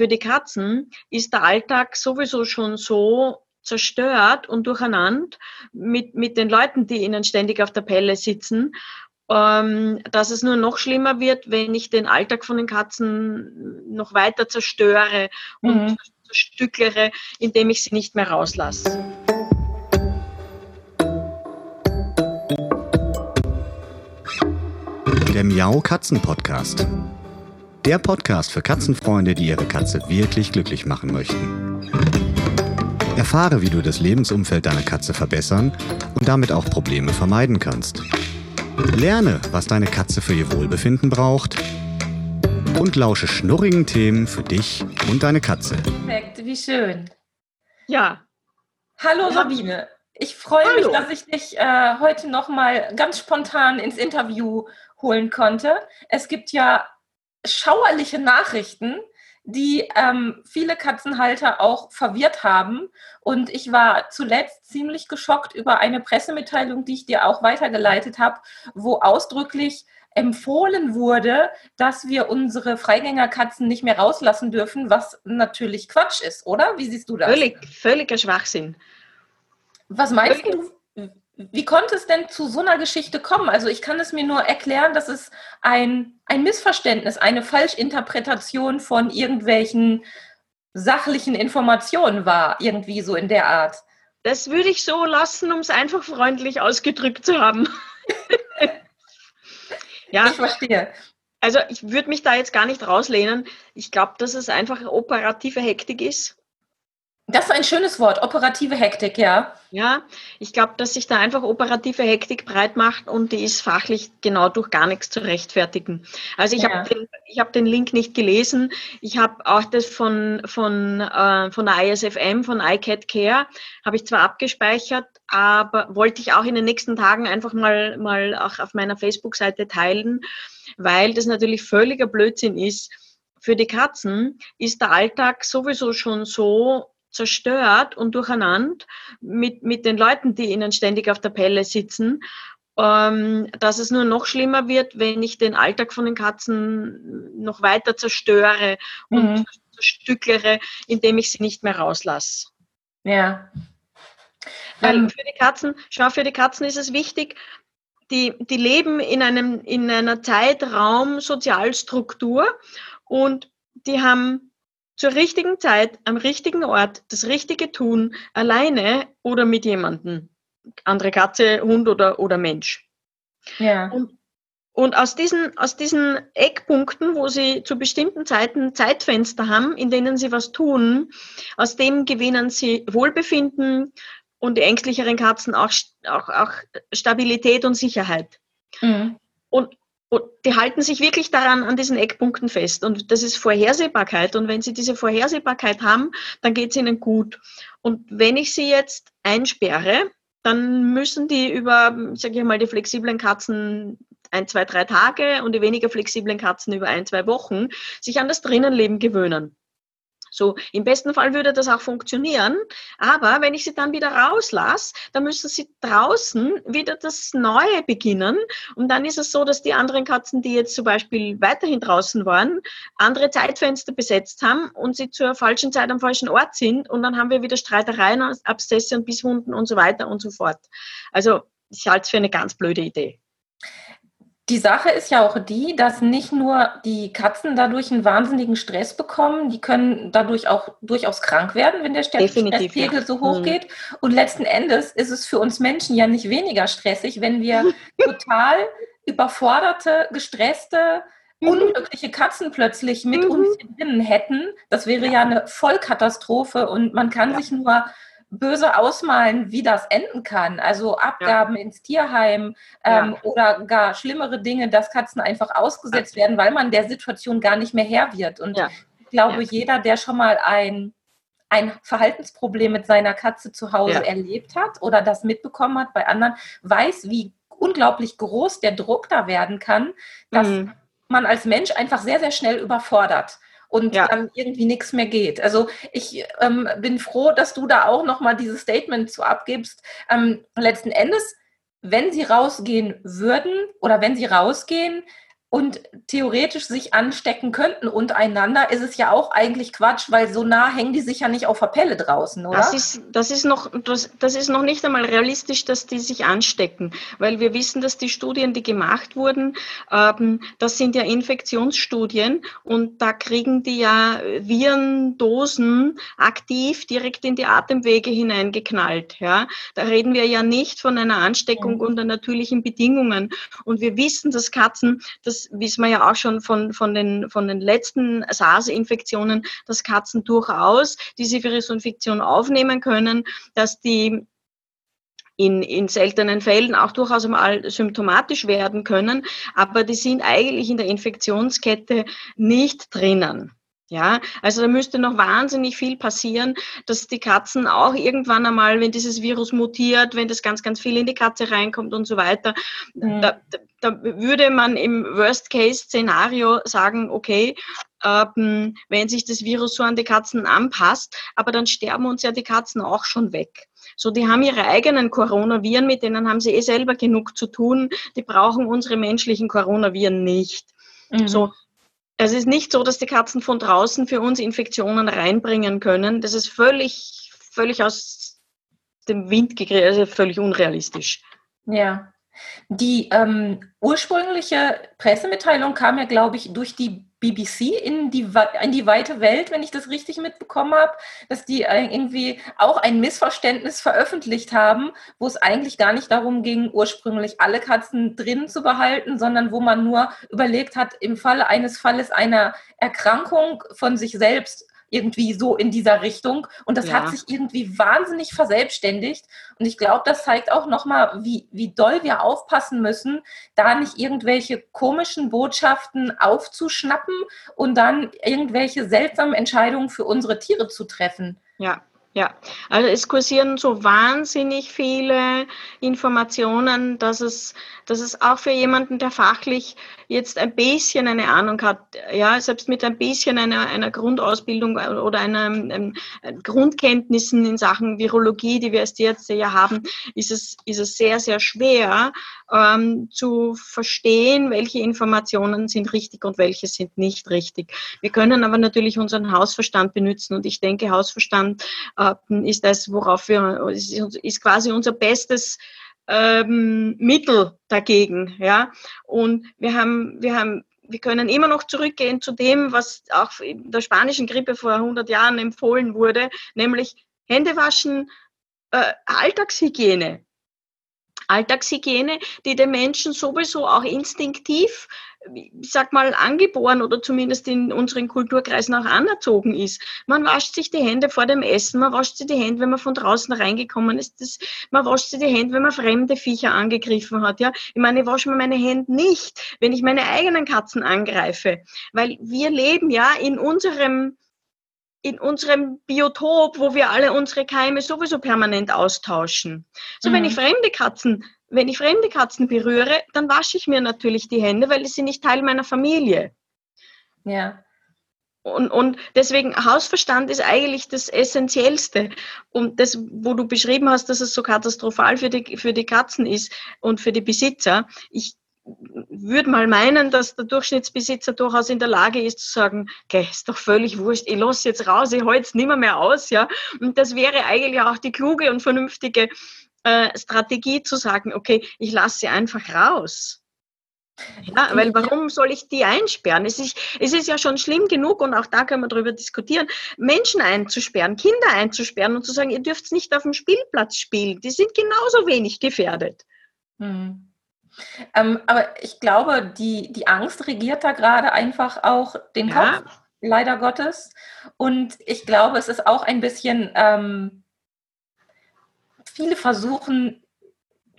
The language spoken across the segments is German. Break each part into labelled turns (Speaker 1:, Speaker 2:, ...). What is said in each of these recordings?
Speaker 1: für die Katzen ist der Alltag sowieso schon so zerstört und durcheinander mit, mit den Leuten, die ihnen ständig auf der Pelle sitzen, ähm, dass es nur noch schlimmer wird, wenn ich den Alltag von den Katzen noch weiter zerstöre und mhm. zerstückere, indem ich sie nicht mehr rauslasse.
Speaker 2: Der Miau Katzen Podcast. Der Podcast für Katzenfreunde, die ihre Katze wirklich glücklich machen möchten. Erfahre, wie du das Lebensumfeld deiner Katze verbessern und damit auch Probleme vermeiden kannst. Lerne, was deine Katze für ihr Wohlbefinden braucht und lausche schnurrigen Themen für dich und deine Katze.
Speaker 3: Perfekt, wie schön.
Speaker 1: Ja.
Speaker 3: Hallo Sabine. Ich freue mich, dass ich dich äh, heute noch mal ganz spontan ins Interview holen konnte. Es gibt ja schauerliche Nachrichten, die ähm, viele Katzenhalter auch verwirrt haben. Und ich war zuletzt ziemlich geschockt über eine Pressemitteilung, die ich dir auch weitergeleitet habe, wo ausdrücklich empfohlen wurde, dass wir unsere Freigängerkatzen nicht mehr rauslassen dürfen, was natürlich Quatsch ist, oder? Wie siehst du das?
Speaker 1: Völlig, völliger Schwachsinn.
Speaker 3: Was meinst Völlig. du? Wie konnte es denn zu so einer Geschichte kommen? Also ich kann es mir nur erklären, dass es ein, ein Missverständnis, eine Falschinterpretation von irgendwelchen sachlichen Informationen war, irgendwie so in der Art.
Speaker 1: Das würde ich so lassen, um es einfach freundlich ausgedrückt zu haben.
Speaker 3: ja, ich verstehe.
Speaker 1: Also ich würde mich da jetzt gar nicht rauslehnen. Ich glaube, dass es einfach operative Hektik ist
Speaker 3: das ist ein schönes Wort, operative Hektik, ja.
Speaker 1: Ja, ich glaube, dass sich da einfach operative Hektik breit macht und die ist fachlich genau durch gar nichts zu rechtfertigen. Also ich ja. habe den, hab den Link nicht gelesen. Ich habe auch das von, von, äh, von der ISFM, von iCat Care, habe ich zwar abgespeichert, aber wollte ich auch in den nächsten Tagen einfach mal, mal auch auf meiner Facebook-Seite teilen, weil das natürlich völliger Blödsinn ist. Für die Katzen ist der Alltag sowieso schon so zerstört und durcheinander mit, mit den Leuten, die ihnen ständig auf der Pelle sitzen, ähm, dass es nur noch schlimmer wird, wenn ich den Alltag von den Katzen noch weiter zerstöre und mhm. zerstückere, indem ich sie nicht mehr rauslasse.
Speaker 3: Ja.
Speaker 1: Weil ähm. für die Katzen, schau, für die Katzen ist es wichtig, die, die leben in, einem, in einer Zeitraum-Sozialstruktur und die haben zur richtigen Zeit, am richtigen Ort, das Richtige tun, alleine oder mit jemandem. Andere Katze, Hund oder, oder Mensch.
Speaker 3: Ja.
Speaker 1: Und, und aus diesen, aus diesen Eckpunkten, wo sie zu bestimmten Zeiten Zeitfenster haben, in denen sie was tun, aus dem gewinnen sie Wohlbefinden und die ängstlicheren Katzen auch, auch, auch Stabilität und Sicherheit. Mhm. Und und die halten sich wirklich daran an diesen Eckpunkten fest. Und das ist Vorhersehbarkeit. Und wenn sie diese Vorhersehbarkeit haben, dann geht es ihnen gut. Und wenn ich sie jetzt einsperre, dann müssen die über, sage ich mal, die flexiblen Katzen ein, zwei, drei Tage und die weniger flexiblen Katzen über ein, zwei Wochen sich an das Drinnenleben gewöhnen. So, im besten Fall würde das auch funktionieren. Aber wenn ich sie dann wieder rauslasse, dann müssen sie draußen wieder das Neue beginnen. Und dann ist es so, dass die anderen Katzen, die jetzt zum Beispiel weiterhin draußen waren, andere Zeitfenster besetzt haben und sie zur falschen Zeit am falschen Ort sind. Und dann haben wir wieder Streitereien, Abszesse und Bisswunden und so weiter und so fort. Also, ich halte es für eine ganz blöde Idee.
Speaker 3: Die Sache ist ja auch die, dass nicht nur die Katzen dadurch einen wahnsinnigen Stress bekommen, die können dadurch auch durchaus krank werden, wenn der Stresspegel ja. so hoch mhm. geht. Und letzten Endes ist es für uns Menschen ja nicht weniger stressig, wenn wir total überforderte, gestresste, mhm. unglückliche Katzen plötzlich mit mhm. uns drinnen hätten. Das wäre ja eine Vollkatastrophe und man kann ja. sich nur böse ausmalen, wie das enden kann. Also Abgaben ja. ins Tierheim ähm, ja. oder gar schlimmere Dinge, dass Katzen einfach ausgesetzt werden, weil man der Situation gar nicht mehr Herr wird. Und ich glaube, jeder, der schon mal ein, ein Verhaltensproblem mit seiner Katze zu Hause erlebt hat oder das mitbekommen hat bei anderen, weiß, wie unglaublich groß der Druck da werden kann, dass mhm. man als Mensch einfach sehr, sehr schnell überfordert und ja. dann irgendwie nichts mehr geht. Also ich ähm, bin froh, dass du da auch nochmal dieses Statement zu abgibst. Ähm, letzten Endes, wenn sie rausgehen würden oder wenn sie rausgehen, und theoretisch sich anstecken könnten untereinander, ist es ja auch eigentlich Quatsch, weil so nah hängen die sich ja nicht auf der Pelle draußen, oder?
Speaker 1: Das ist, das ist, noch, das, das ist noch nicht einmal realistisch, dass die sich anstecken, weil wir wissen, dass die Studien, die gemacht wurden, ähm, das sind ja Infektionsstudien und da kriegen die ja Virendosen aktiv direkt in die Atemwege hineingeknallt. Ja? Da reden wir ja nicht von einer Ansteckung mhm. unter natürlichen Bedingungen. Und wir wissen, dass Katzen, wissen wir ja auch schon von, von, den, von den letzten SARS-Infektionen, dass Katzen durchaus diese Virusinfektion aufnehmen können, dass die in, in seltenen Fällen auch durchaus mal symptomatisch werden können, aber die sind eigentlich in der Infektionskette nicht drinnen. Ja, also da müsste noch wahnsinnig viel passieren, dass die Katzen auch irgendwann einmal, wenn dieses Virus mutiert, wenn das ganz, ganz viel in die Katze reinkommt und so weiter, mhm. da, da würde man im Worst-Case-Szenario sagen, okay, ähm, wenn sich das Virus so an die Katzen anpasst, aber dann sterben uns ja die Katzen auch schon weg. So, die haben ihre eigenen Coronaviren, mit denen haben sie eh selber genug zu tun. Die brauchen unsere menschlichen Coronaviren nicht. Mhm. So, es ist nicht so, dass die Katzen von draußen für uns Infektionen reinbringen können. Das ist völlig, völlig aus dem Wind gegriffen, also völlig unrealistisch.
Speaker 3: Ja. Die ähm, ursprüngliche Pressemitteilung kam ja, glaube ich, durch die BBC in die, in die weite Welt, wenn ich das richtig mitbekommen habe, dass die irgendwie auch ein Missverständnis veröffentlicht haben, wo es eigentlich gar nicht darum ging, ursprünglich alle Katzen drin zu behalten, sondern wo man nur überlegt hat, im Falle eines Falles einer Erkrankung von sich selbst irgendwie so in dieser Richtung. Und das ja. hat sich irgendwie wahnsinnig verselbstständigt. Und ich glaube, das zeigt auch nochmal, wie, wie doll wir aufpassen müssen, da nicht irgendwelche komischen Botschaften aufzuschnappen und dann irgendwelche seltsamen Entscheidungen für unsere Tiere zu treffen.
Speaker 1: Ja, ja, also es kursieren so wahnsinnig viele Informationen, dass es, dass es auch für jemanden, der fachlich jetzt ein bisschen eine Ahnung hat, ja, selbst mit ein bisschen einer, einer Grundausbildung oder einer, einem, Grundkenntnissen in Sachen Virologie, die wir als Tierärzte ja haben, ist es, ist es sehr, sehr schwer ähm, zu verstehen, welche Informationen sind richtig und welche sind nicht richtig. Wir können aber natürlich unseren Hausverstand benutzen und ich denke, Hausverstand äh, ist das, worauf wir, ist, ist quasi unser bestes ähm, Mittel dagegen. Ja? Und wir haben, wir haben wir können immer noch zurückgehen zu dem, was auch in der spanischen Grippe vor 100 Jahren empfohlen wurde, nämlich Hände waschen, äh, Alltagshygiene. Alltagshygiene, die den Menschen sowieso auch instinktiv, ich sag mal, angeboren oder zumindest in unseren Kulturkreisen auch anerzogen ist. Man wascht sich die Hände vor dem Essen, man wascht sich die Hände, wenn man von draußen reingekommen ist, das, man wascht sich die Hände, wenn man fremde Viecher angegriffen hat. Ja? Ich meine, ich wasche mir meine Hände nicht, wenn ich meine eigenen Katzen angreife, weil wir leben ja in unserem in unserem Biotop, wo wir alle unsere Keime sowieso permanent austauschen. So, mhm. wenn ich fremde Katzen, wenn ich fremde Katzen berühre, dann wasche ich mir natürlich die Hände, weil sie nicht Teil meiner Familie.
Speaker 3: Ja.
Speaker 1: Und, und deswegen Hausverstand ist eigentlich das Essentiellste. Und das, wo du beschrieben hast, dass es so katastrophal für die, für die Katzen ist und für die Besitzer. Ich würde mal meinen, dass der Durchschnittsbesitzer durchaus in der Lage ist zu sagen, okay, ist doch völlig wurscht, ich lasse jetzt raus, ich halte es nicht mehr, aus, ja. Und das wäre eigentlich auch die kluge und vernünftige äh, Strategie zu sagen, okay, ich lasse sie einfach raus. Ja, weil warum soll ich die einsperren? Es ist, es ist ja schon schlimm genug und auch da können wir darüber diskutieren, Menschen einzusperren, Kinder einzusperren und zu sagen, ihr dürft nicht auf dem Spielplatz spielen. Die sind genauso wenig gefährdet.
Speaker 3: Hm. Ähm, aber ich glaube, die, die Angst regiert da gerade einfach auch den ja. Kopf, leider Gottes. Und ich glaube, es ist auch ein bisschen, ähm, viele versuchen,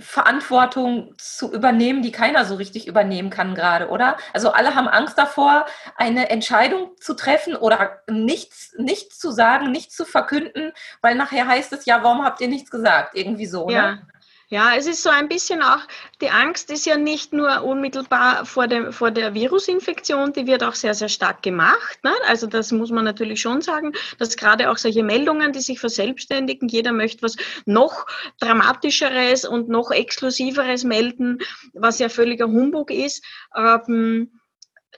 Speaker 3: Verantwortung zu übernehmen, die keiner so richtig übernehmen kann gerade, oder? Also alle haben Angst davor, eine Entscheidung zu treffen oder nichts, nichts zu sagen, nichts zu verkünden, weil nachher heißt es ja, warum habt ihr nichts gesagt? Irgendwie so.
Speaker 1: Ja. Ne? Ja, es ist so ein bisschen auch, die Angst ist ja nicht nur unmittelbar vor, dem, vor der Virusinfektion, die wird auch sehr, sehr stark gemacht. Ne? Also das muss man natürlich schon sagen, dass gerade auch solche Meldungen, die sich verselbstständigen, jeder möchte was noch dramatischeres und noch exklusiveres melden, was ja völliger Humbug ist. Ähm,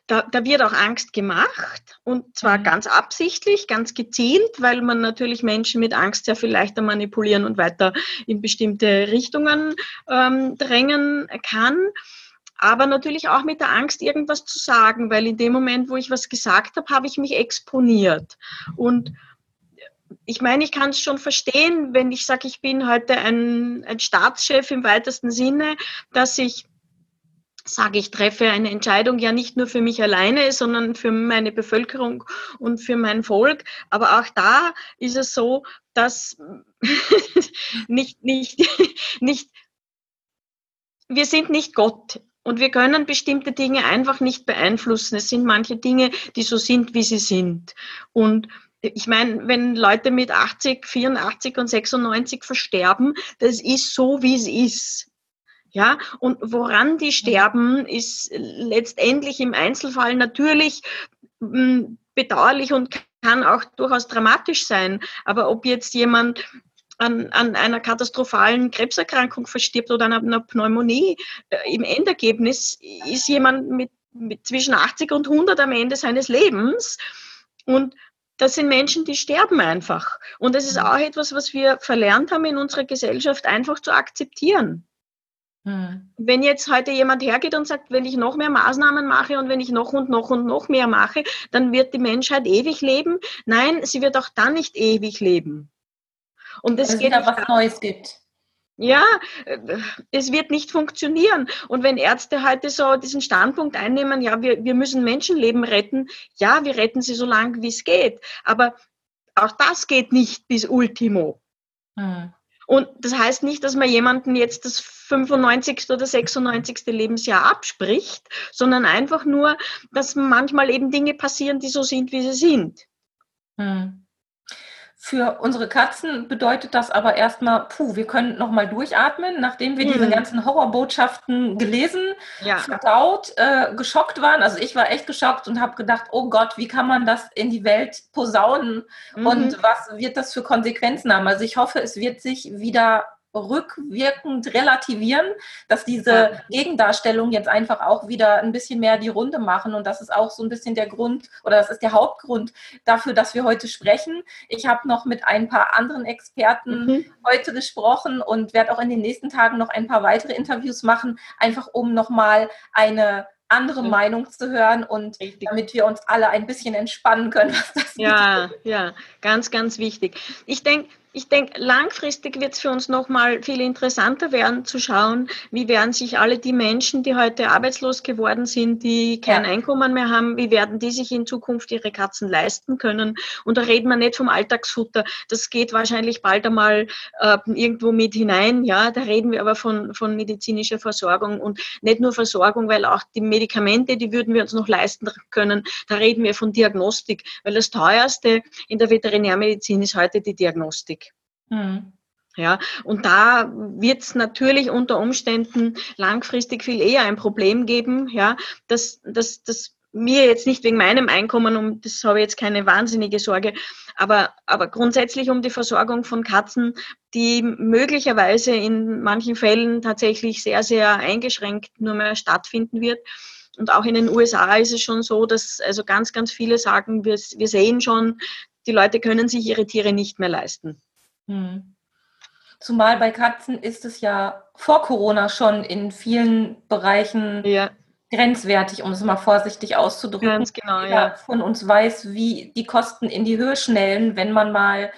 Speaker 1: da, da wird auch Angst gemacht und zwar mhm. ganz absichtlich, ganz gezielt, weil man natürlich Menschen mit Angst sehr viel leichter manipulieren und weiter in bestimmte Richtungen ähm, drängen kann aber natürlich auch mit der Angst, irgendwas zu sagen, weil in dem Moment, wo ich was gesagt habe, habe ich mich exponiert. Und ich meine, ich kann es schon verstehen, wenn ich sage, ich bin heute ein, ein Staatschef im weitesten Sinne, dass ich sage, ich treffe eine Entscheidung ja nicht nur für mich alleine, sondern für meine Bevölkerung und für mein Volk. Aber auch da ist es so, dass nicht, nicht, nicht, wir sind nicht Gott. Und wir können bestimmte Dinge einfach nicht beeinflussen. Es sind manche Dinge, die so sind, wie sie sind. Und ich meine, wenn Leute mit 80, 84 und 96 versterben, das ist so, wie es ist. Ja, und woran die sterben, ist letztendlich im Einzelfall natürlich hm, bedauerlich und kann auch durchaus dramatisch sein. Aber ob jetzt jemand an, an einer katastrophalen Krebserkrankung verstirbt oder an einer Pneumonie, äh, im Endergebnis ist jemand mit, mit zwischen 80 und 100 am Ende seines Lebens. Und das sind Menschen, die sterben einfach. Und das ist auch etwas, was wir verlernt haben in unserer Gesellschaft, einfach zu akzeptieren. Hm. Wenn jetzt heute jemand hergeht und sagt, wenn ich noch mehr Maßnahmen mache und wenn ich noch und noch und noch mehr mache, dann wird die Menschheit ewig leben. Nein, sie wird auch dann nicht ewig leben. Und es geht
Speaker 3: wieder was Neues gibt.
Speaker 1: Ja, äh, es wird nicht funktionieren. Und wenn Ärzte heute so diesen Standpunkt einnehmen, ja, wir, wir müssen Menschenleben retten, ja, wir retten sie so lange, wie es geht. Aber auch das geht nicht bis Ultimo. Hm. Und das heißt nicht, dass man jemanden jetzt das 95. oder 96. Lebensjahr abspricht, sondern einfach nur, dass manchmal eben Dinge passieren, die so sind, wie sie sind.
Speaker 3: Hm. Für unsere Katzen bedeutet das aber erstmal, puh, wir können nochmal durchatmen, nachdem wir mhm. diese ganzen Horrorbotschaften gelesen, ja. verdaut, äh, geschockt waren. Also ich war echt geschockt und habe gedacht, oh Gott, wie kann man das in die Welt posaunen mhm. und was wird das für Konsequenzen haben? Also ich hoffe, es wird sich wieder rückwirkend relativieren, dass diese Gegendarstellungen jetzt einfach auch wieder ein bisschen mehr die Runde machen. Und das ist auch so ein bisschen der Grund oder das ist der Hauptgrund dafür, dass wir heute sprechen. Ich habe noch mit ein paar anderen Experten mhm. heute gesprochen und werde auch in den nächsten Tagen noch ein paar weitere Interviews machen, einfach um nochmal eine andere Meinung zu hören und Richtig. damit wir uns alle ein bisschen entspannen können, was
Speaker 1: das Ja, betrifft. ja, ganz, ganz wichtig. Ich denke, ich denke, langfristig wird es für uns nochmal viel interessanter werden zu schauen, wie werden sich alle die Menschen, die heute arbeitslos geworden sind, die kein ja. Einkommen mehr haben, wie werden die sich in Zukunft ihre Katzen leisten können. Und da reden wir nicht vom Alltagsfutter. Das geht wahrscheinlich bald einmal äh, irgendwo mit hinein. Ja, da reden wir aber von, von medizinischer Versorgung und nicht nur Versorgung, weil auch die Medikamente, die würden wir uns noch leisten können. Da reden wir von Diagnostik, weil das teuerste in der Veterinärmedizin ist heute die Diagnostik. Mhm. Ja, und da wird es natürlich unter Umständen langfristig viel eher ein Problem geben, ja, dass, dass, dass mir jetzt nicht wegen meinem Einkommen, um das habe ich jetzt keine wahnsinnige Sorge, aber, aber grundsätzlich um die Versorgung von Katzen, die möglicherweise in manchen Fällen tatsächlich sehr, sehr eingeschränkt nur mehr stattfinden wird. Und auch in den USA ist es schon so, dass also ganz, ganz viele sagen, wir, wir sehen schon, die Leute können sich ihre Tiere nicht mehr leisten. Hm.
Speaker 3: Zumal bei Katzen ist es ja vor Corona schon in vielen Bereichen ja. grenzwertig, um es mal vorsichtig auszudrücken.
Speaker 1: Ganz genau,
Speaker 3: Jeder ja. von uns weiß, wie die Kosten in die Höhe schnellen, wenn man mal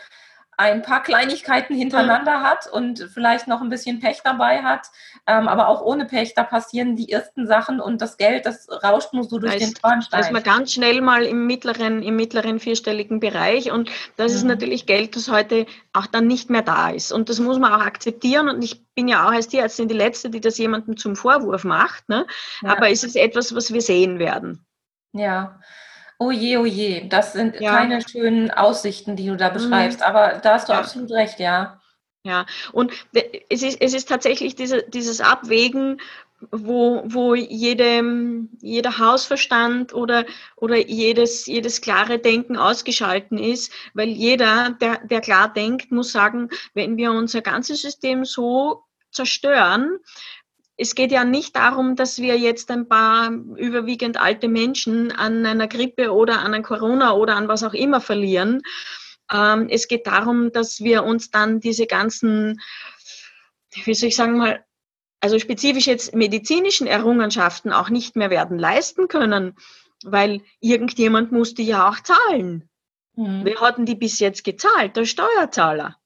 Speaker 3: ein paar Kleinigkeiten hintereinander hat und vielleicht noch ein bisschen Pech dabei hat. Ähm, aber auch ohne Pech, da passieren die ersten Sachen und das Geld, das rauscht nur so durch da den Schornstein.
Speaker 1: Da ist man ganz schnell mal im mittleren, im mittleren vierstelligen Bereich und das mhm. ist natürlich Geld, das heute auch dann nicht mehr da ist. Und das muss man auch akzeptieren und ich bin ja auch als Tierärztin die Letzte, die das jemandem zum Vorwurf macht. Ne? Ja. Aber es ist etwas, was wir sehen werden.
Speaker 3: Ja, Oh je, oh je, das sind ja. keine schönen Aussichten, die du da mhm. beschreibst, mhm. aber da hast du ja. absolut recht, ja.
Speaker 1: Ja, und es ist, es ist tatsächlich diese, dieses Abwägen, wo, wo jede, jeder Hausverstand oder, oder jedes, jedes klare Denken ausgeschalten ist, weil jeder, der, der klar denkt, muss sagen, wenn wir unser ganzes System so zerstören, es geht ja nicht darum, dass wir jetzt ein paar überwiegend alte Menschen an einer Grippe oder an einem Corona oder an was auch immer verlieren. Ähm, es geht darum, dass wir uns dann diese ganzen, wie soll ich sagen mal, also spezifisch jetzt medizinischen Errungenschaften auch nicht mehr werden leisten können, weil irgendjemand musste ja auch zahlen. Mhm. Wer hatten die bis jetzt gezahlt? Der Steuerzahler.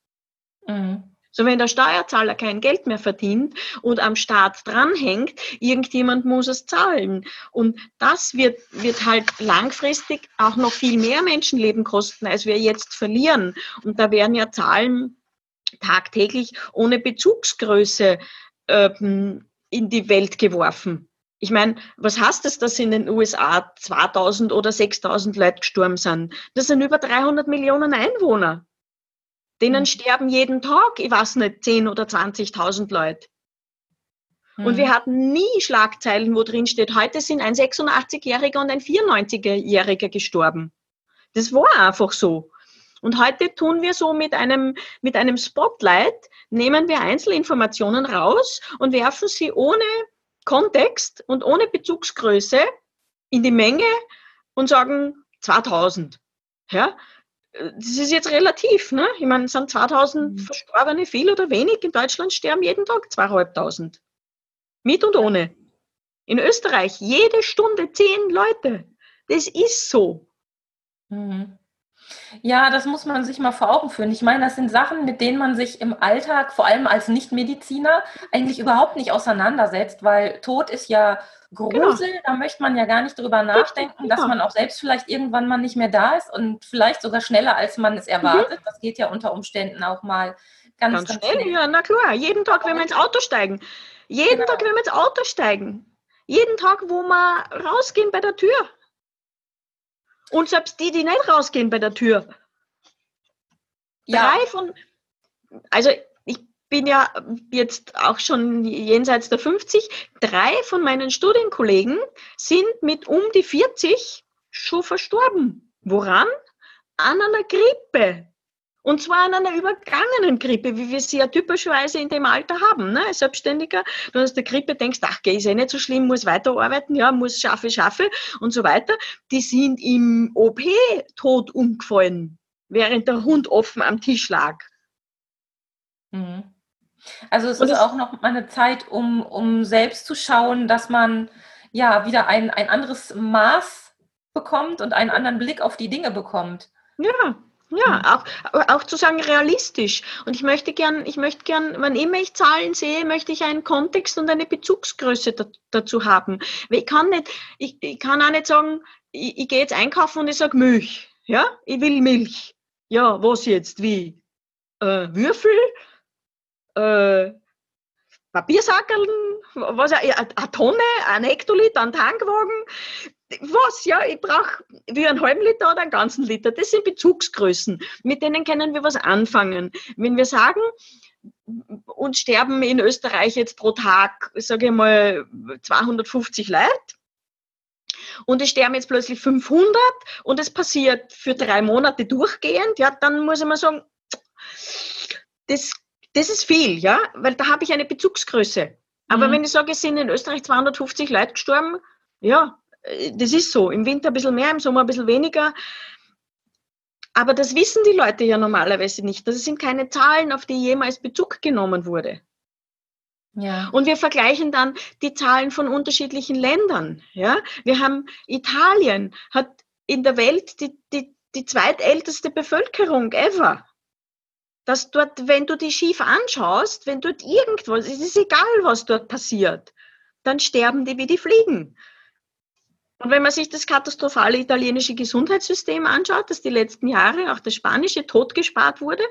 Speaker 1: Mhm. So, wenn der Steuerzahler kein Geld mehr verdient und am Staat dranhängt, irgendjemand muss es zahlen. Und das wird, wird halt langfristig auch noch viel mehr Menschenleben kosten, als wir jetzt verlieren. Und da werden ja Zahlen tagtäglich ohne Bezugsgröße ähm, in die Welt geworfen. Ich meine, was heißt es, dass in den USA 2000 oder 6000 Leute gestorben sind? Das sind über 300 Millionen Einwohner. Denen mhm. sterben jeden Tag, ich weiß nicht, 10 oder 20.000 Leute. Mhm. Und wir mhm. hatten nie Schlagzeilen, wo drin steht, heute sind ein 86-Jähriger und ein 94-Jähriger gestorben. Das war einfach so. Und heute tun wir so mit einem, mit einem Spotlight, nehmen wir Einzelinformationen raus und werfen sie ohne Kontext und ohne Bezugsgröße in die Menge und sagen 2000. Ja, das ist jetzt relativ, ne? Ich meine, es sind 2000 mhm. Verstorbene viel oder wenig. In Deutschland sterben jeden Tag zweieinhalbtausend. Mit und ohne. In Österreich jede Stunde zehn Leute. Das ist so.
Speaker 3: Mhm. Ja, das muss man sich mal vor Augen führen. Ich meine, das sind Sachen, mit denen man sich im Alltag, vor allem als Nichtmediziner, eigentlich überhaupt nicht auseinandersetzt, weil Tod ist ja Grusel, genau. da möchte man ja gar nicht drüber nachdenken, dass man auch selbst vielleicht irgendwann mal nicht mehr da ist und vielleicht sogar schneller, als man es erwartet. Mhm. Das geht ja unter Umständen auch mal ganz, ganz, ganz schnell. schnell.
Speaker 1: Ja, na klar, jeden Tag, wenn wir ins Auto steigen. Jeden genau. Tag, wenn wir ins Auto steigen. Jeden Tag, wo wir rausgehen bei der Tür. Und selbst die, die nicht rausgehen bei der Tür. Ja. Drei von, also ich bin ja jetzt auch schon jenseits der 50. Drei von meinen Studienkollegen sind mit um die 40 schon verstorben. Woran? An einer Grippe. Und zwar an einer übergangenen Grippe, wie wir sie ja typischerweise in dem Alter haben. Ne? Als Selbstständiger, du hast der Grippe, denkst, ach, ist eh nicht so schlimm, muss weiterarbeiten, ja, muss schaffe, schaffe und so weiter. Die sind im OP tot umgefallen, während der Hund offen am Tisch lag.
Speaker 3: Mhm. Also es und ist auch noch mal eine Zeit, um, um selbst zu schauen, dass man ja wieder ein, ein anderes Maß bekommt und einen anderen Blick auf die Dinge bekommt.
Speaker 1: Ja, ja, auch, auch zu sagen realistisch. Und ich möchte gern, ich möchte gern, wann immer ich Zahlen sehe, möchte ich einen Kontext und eine Bezugsgröße da, dazu haben. Ich kann nicht, ich, ich kann auch nicht sagen, ich, ich gehe jetzt einkaufen und ich sage Milch. Ja, ich will Milch. Ja, was jetzt? Wie? Äh, Würfel? Äh, Papiersackeln? Was, eine Tonne? Ein Hektoliter? Ein Tankwagen? Was, ja, ich brauche wie einen halben Liter oder einen ganzen Liter. Das sind Bezugsgrößen. Mit denen können wir was anfangen. Wenn wir sagen, uns sterben in Österreich jetzt pro Tag, sage ich mal, 250 Leute, und es sterben jetzt plötzlich 500 und es passiert für drei Monate durchgehend, ja, dann muss ich mal sagen, das, das ist viel, ja, weil da habe ich eine Bezugsgröße. Aber mhm. wenn ich sage, es sind in Österreich 250 Leute gestorben, ja, das ist so. Im Winter ein bisschen mehr, im Sommer ein bisschen weniger. Aber das wissen die Leute ja normalerweise nicht. Das sind keine Zahlen, auf die jemals Bezug genommen wurde. Ja. Und wir vergleichen dann die Zahlen von unterschiedlichen Ländern. Ja? Wir haben Italien hat in der Welt die, die, die zweitälteste Bevölkerung ever. Dass dort, wenn du die schief anschaust, wenn dort irgendwas, es ist egal, was dort passiert, dann sterben die wie die Fliegen. Und wenn man sich das katastrophale italienische Gesundheitssystem anschaut, das die letzten Jahre, auch das spanische, totgespart wurde,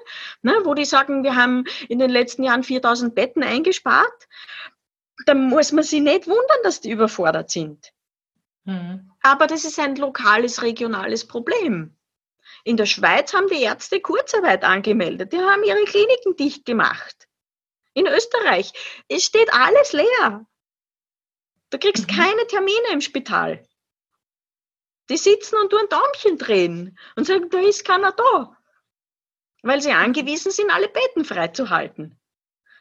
Speaker 1: ne, wo die sagen, wir haben in den letzten Jahren 4000 Betten eingespart, dann muss man sich nicht wundern, dass die überfordert sind. Mhm. Aber das ist ein lokales, regionales Problem. In der Schweiz haben die Ärzte Kurzarbeit angemeldet. Die haben ihre Kliniken dicht gemacht. In Österreich, es steht alles leer. Du kriegst mhm. keine Termine im Spital. Die sitzen und tun Däumchen drehen und sagen, da ist keiner da. Weil sie angewiesen sind, alle Betten freizuhalten.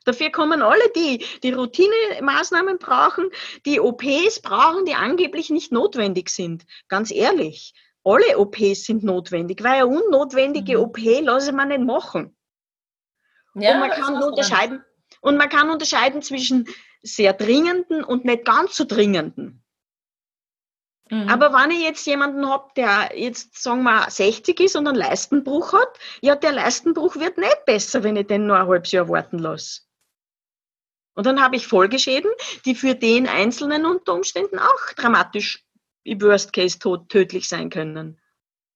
Speaker 1: Dafür kommen alle die, die Routinemaßnahmen brauchen, die OPs brauchen, die angeblich nicht notwendig sind. Ganz ehrlich, alle OPs sind notwendig, weil eine unnotwendige mhm. OP lasse man nicht machen. Ja, und man kann unterscheiden, und man kann unterscheiden zwischen sehr dringenden und nicht ganz so dringenden. Mhm. Aber wenn ich jetzt jemanden habe, der jetzt, sagen wir, 60 ist und einen Leistenbruch hat, ja, der Leistenbruch wird nicht besser, wenn ich den nur ein halbes Jahr warten lasse. Und dann habe ich Folgeschäden, die für den Einzelnen unter Umständen auch dramatisch, im Worst Case tödlich sein können.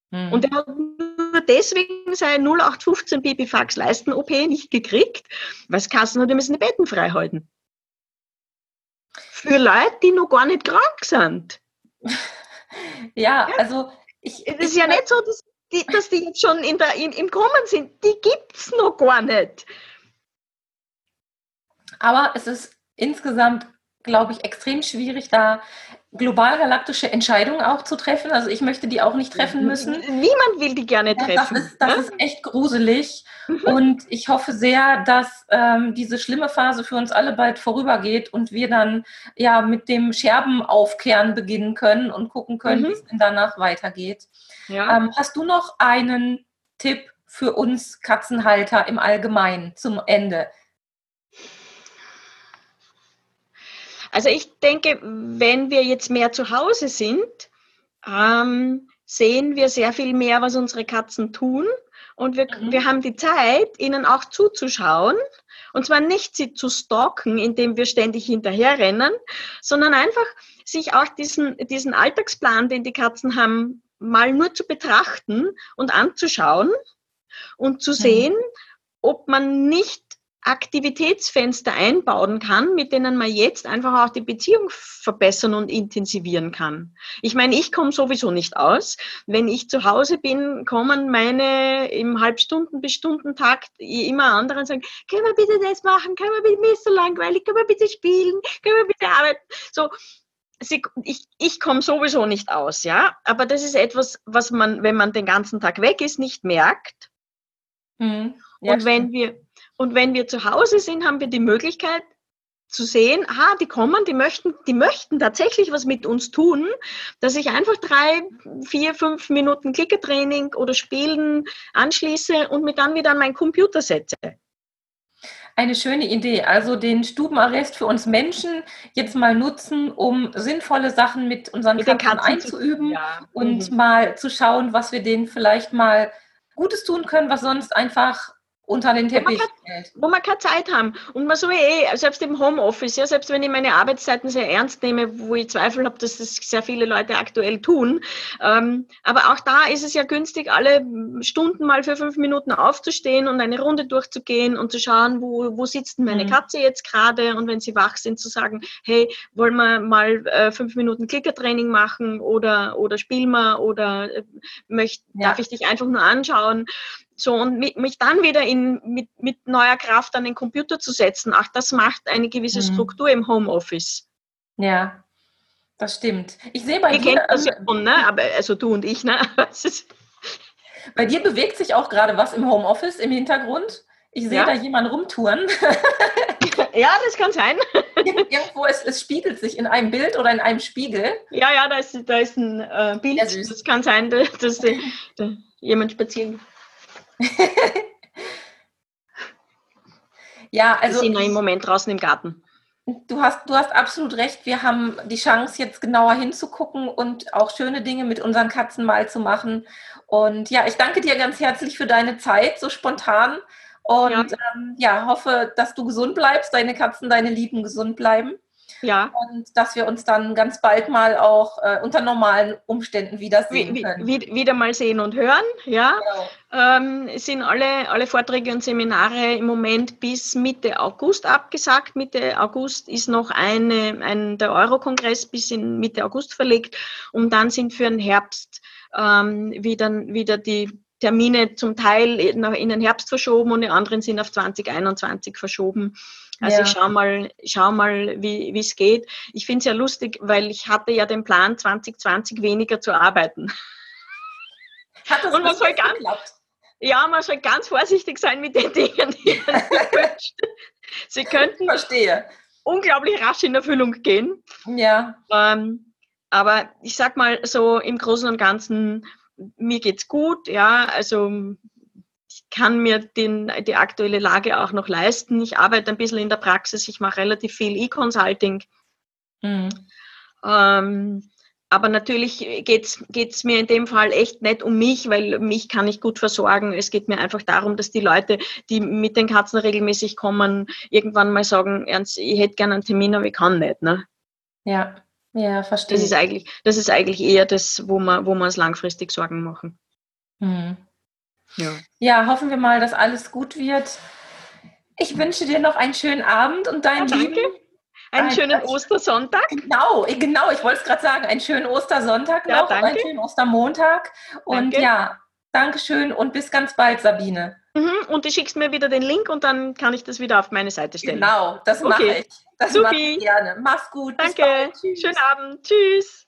Speaker 1: Mhm. Und er hat nur deswegen seine 0815 Babyfax Leisten-OP nicht gekriegt, weil es Kassen hat, die müssen die Betten frei halten. Für Leute, die noch gar nicht krank sind.
Speaker 3: Ja, also ich.
Speaker 1: Es ist ja nicht so, dass die, dass die jetzt schon in der, in, im Kommen sind. Die gibt es noch gar nicht.
Speaker 3: Aber es ist insgesamt, glaube ich, extrem schwierig, da global-galaktische Entscheidungen auch zu treffen. Also ich möchte die auch nicht treffen müssen.
Speaker 1: Niemand will die gerne treffen.
Speaker 3: das ist, das ist echt gruselig. Mhm. Und ich hoffe sehr, dass ähm, diese schlimme Phase für uns alle bald vorübergeht und wir dann ja mit dem Scherbenaufkehren beginnen können und gucken können, mhm. wie es denn danach weitergeht. Ja. Ähm, hast du noch einen Tipp für uns Katzenhalter im Allgemeinen zum Ende?
Speaker 1: Also ich denke, wenn wir jetzt mehr zu Hause sind, ähm, sehen wir sehr viel mehr, was unsere Katzen tun. Und wir, mhm. wir haben die Zeit, ihnen auch zuzuschauen. Und zwar nicht sie zu stalken, indem wir ständig hinterherrennen, sondern einfach sich auch diesen, diesen Alltagsplan, den die Katzen haben, mal nur zu betrachten und anzuschauen und zu mhm. sehen, ob man nicht Aktivitätsfenster einbauen kann, mit denen man jetzt einfach auch die Beziehung verbessern und intensivieren kann. Ich meine, ich komme sowieso nicht aus. Wenn ich zu Hause bin, kommen meine im Halbstunden- bis Stundentakt immer andere und sagen, können wir bitte das machen? Können wir bitte, mir ist so langweilig, können wir bitte spielen? Können wir bitte arbeiten? So, Sie, ich, ich komme sowieso nicht aus, ja. Aber das ist etwas, was man, wenn man den ganzen Tag weg ist, nicht merkt. Mhm. Ja, und wenn wir, und wenn wir zu Hause sind, haben wir die Möglichkeit zu sehen, aha, die kommen, die möchten, die möchten tatsächlich was mit uns tun, dass ich einfach drei, vier, fünf Minuten Klickertraining oder Spielen anschließe und mich dann wieder an meinen Computer setze.
Speaker 3: Eine schöne Idee. Also den Stubenarrest für uns Menschen jetzt mal nutzen, um sinnvolle Sachen mit unseren mit Katzen, Katzen einzuüben zu, ja. und mhm. mal zu schauen, was wir denen vielleicht mal Gutes tun können, was sonst einfach unter den Teppich wo
Speaker 1: man, wo man keine Zeit haben. Und man so eh, selbst im Homeoffice, ja, selbst wenn ich meine Arbeitszeiten sehr ernst nehme, wo ich Zweifel habe, dass das sehr viele Leute aktuell tun. Ähm, aber auch da ist es ja günstig, alle Stunden mal für fünf Minuten aufzustehen und eine Runde durchzugehen und zu schauen, wo, wo sitzt meine mhm. Katze jetzt gerade und wenn sie wach sind, zu sagen, hey, wollen wir mal äh, fünf Minuten Klickertraining machen oder, oder spielen wir oder äh, möcht, ja. darf ich dich einfach nur anschauen? So, und mich dann wieder in, mit, mit neuer Kraft an den Computer zu setzen, ach, das macht eine gewisse mhm. Struktur im Homeoffice.
Speaker 3: Ja, das stimmt. Ich sehe bei
Speaker 1: Ihr dir. Kennt das ja schon, ne? Aber, also du und ich, ne?
Speaker 3: bei dir bewegt sich auch gerade was im Homeoffice im Hintergrund. Ich sehe ja. da jemanden rumtouren.
Speaker 1: ja, das kann sein.
Speaker 3: Irgendwo, es, es, spiegelt sich in einem Bild oder in einem Spiegel.
Speaker 1: Ja, ja, da ist, da ist ein äh, Bild. Das kann sein, dass, dass, dass jemand spazieren ja, also. Ich sehe im Moment draußen im Garten.
Speaker 3: Du hast, du hast absolut recht. Wir haben die Chance, jetzt genauer hinzugucken und auch schöne Dinge mit unseren Katzen mal zu machen. Und ja, ich danke dir ganz herzlich für deine Zeit, so spontan. Und ja, ähm, ja hoffe, dass du gesund bleibst, deine Katzen, deine Lieben gesund bleiben. Ja. Und dass wir uns dann ganz bald mal auch äh, unter normalen Umständen wiedersehen können.
Speaker 1: Wie, wie, wieder mal sehen und hören, ja. Genau. Ähm, es sind alle, alle Vorträge und Seminare im Moment bis Mitte August abgesagt. Mitte August ist noch eine, ein, der Eurokongress bis in Mitte August verlegt und dann sind für den Herbst ähm, wieder, wieder die Termine zum Teil in den Herbst verschoben und die anderen sind auf 2021 verschoben. Also ja. ich schau mal, schau mal, wie es geht. Ich finde es ja lustig, weil ich hatte ja den Plan, 2020 weniger zu arbeiten.
Speaker 3: Hat das und man soll ganz,
Speaker 1: Ja, man soll ganz vorsichtig sein mit den Dingen, die man wünscht. sie könnten Verstehe. unglaublich rasch in Erfüllung gehen.
Speaker 3: Ja.
Speaker 1: Ähm, aber ich sag mal so im Großen und Ganzen, mir geht's gut, ja, also kann mir den, die aktuelle Lage auch noch leisten. Ich arbeite ein bisschen in der Praxis, ich mache relativ viel E-Consulting. Mhm. Ähm, aber natürlich geht es mir in dem Fall echt nicht um mich, weil mich kann ich gut versorgen. Es geht mir einfach darum, dass die Leute, die mit den Katzen regelmäßig kommen, irgendwann mal sagen, ernst, ich hätte gerne einen Termin, aber ich kann nicht. Ne?
Speaker 3: Ja, ja, verstehe.
Speaker 1: Das ist eigentlich, das ist eigentlich eher das, wo wir, wo wir uns langfristig Sorgen machen.
Speaker 3: Hm. Ja. ja, hoffen wir mal, dass alles gut wird. Ich wünsche dir noch einen schönen Abend und deinen ja,
Speaker 1: lieben einen ein, schönen Ostersonntag.
Speaker 3: Genau, genau, ich wollte es gerade sagen. Einen schönen Ostersonntag ja, noch danke. und einen schönen Ostermontag. Und danke. ja, Dankeschön und bis ganz bald, Sabine.
Speaker 1: Mhm, und du schickst mir wieder den Link und dann kann ich das wieder auf meine Seite stellen.
Speaker 3: Genau, das okay. mache ich. Das mache ich gerne. Mach's gut.
Speaker 1: Danke. Schönen Abend. Tschüss.